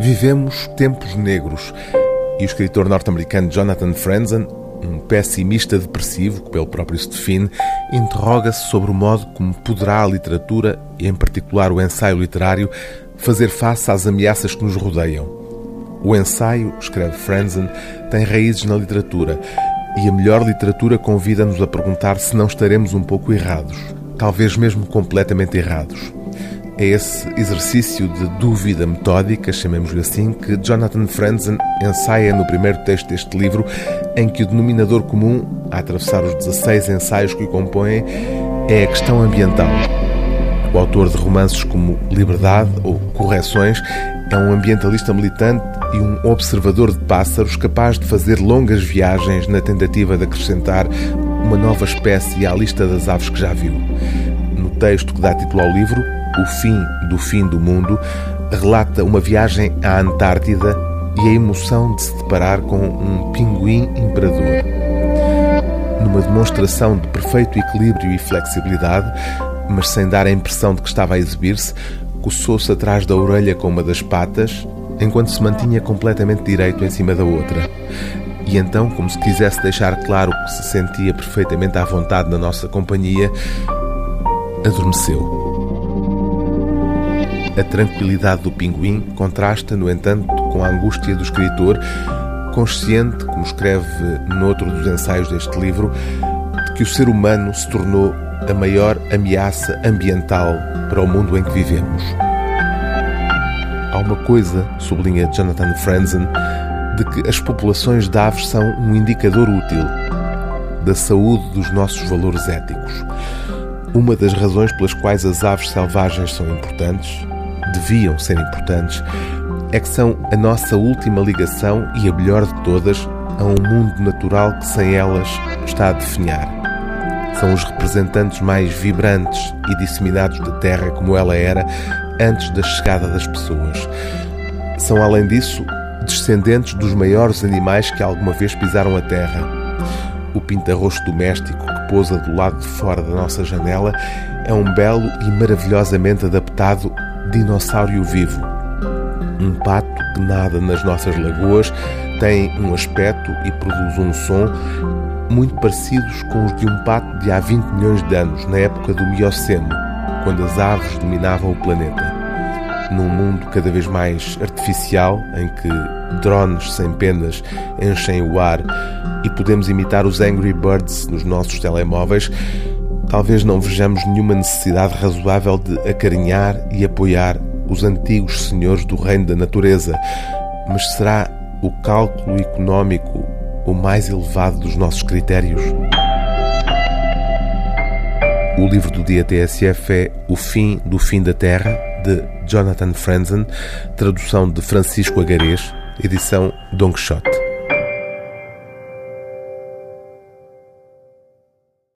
Vivemos tempos negros e o escritor norte-americano Jonathan Franzen, um pessimista depressivo, que pelo próprio se define, interroga-se sobre o modo como poderá a literatura, e em particular o ensaio literário, fazer face às ameaças que nos rodeiam. O ensaio, escreve Franzen, tem raízes na literatura e a melhor literatura convida-nos a perguntar se não estaremos um pouco errados, talvez mesmo completamente errados. É esse exercício de dúvida metódica, chamemos-lhe assim, que Jonathan Franzen ensaia no primeiro texto deste livro, em que o denominador comum, a atravessar os 16 ensaios que o compõem, é a questão ambiental. O autor de romances como Liberdade ou Correções é um ambientalista militante e um observador de pássaros capaz de fazer longas viagens na tentativa de acrescentar uma nova espécie à lista das aves que já viu. No texto que dá título ao livro, o Fim do Fim do Mundo, relata uma viagem à Antártida e a emoção de se deparar com um pinguim imperador. Numa demonstração de perfeito equilíbrio e flexibilidade, mas sem dar a impressão de que estava a exibir-se, coçou-se atrás da orelha com uma das patas, enquanto se mantinha completamente direito em cima da outra. E então, como se quisesse deixar claro que se sentia perfeitamente à vontade na nossa companhia, adormeceu. A tranquilidade do pinguim contrasta, no entanto, com a angústia do escritor, consciente, como escreve noutro dos ensaios deste livro, de que o ser humano se tornou a maior ameaça ambiental para o mundo em que vivemos. Há uma coisa, sublinha Jonathan Franzen, de que as populações de aves são um indicador útil da saúde dos nossos valores éticos. Uma das razões pelas quais as aves selvagens são importantes deviam ser importantes, é que são a nossa última ligação e a melhor de todas a um mundo natural que sem elas está a definhar. São os representantes mais vibrantes e disseminados da Terra como ela era antes da chegada das pessoas. São, além disso, descendentes dos maiores animais que alguma vez pisaram a Terra. O pintarrosto doméstico que pousa do lado de fora da nossa janela é um belo e maravilhosamente adaptado dinossauro vivo. Um pato que nada nas nossas lagoas tem um aspecto e produz um som muito parecidos com os de um pato de há 20 milhões de anos, na época do Mioceno, quando as aves dominavam o planeta. Num mundo cada vez mais artificial, em que drones sem penas enchem o ar e podemos imitar os Angry Birds nos nossos telemóveis, talvez não vejamos nenhuma necessidade razoável de acarinhar e apoiar os antigos senhores do reino da natureza, mas será o cálculo económico o mais elevado dos nossos critérios? O livro do dia TSF é O Fim do Fim da Terra, de Jonathan Franzen, tradução de Francisco Agarês, edição Don Quixote.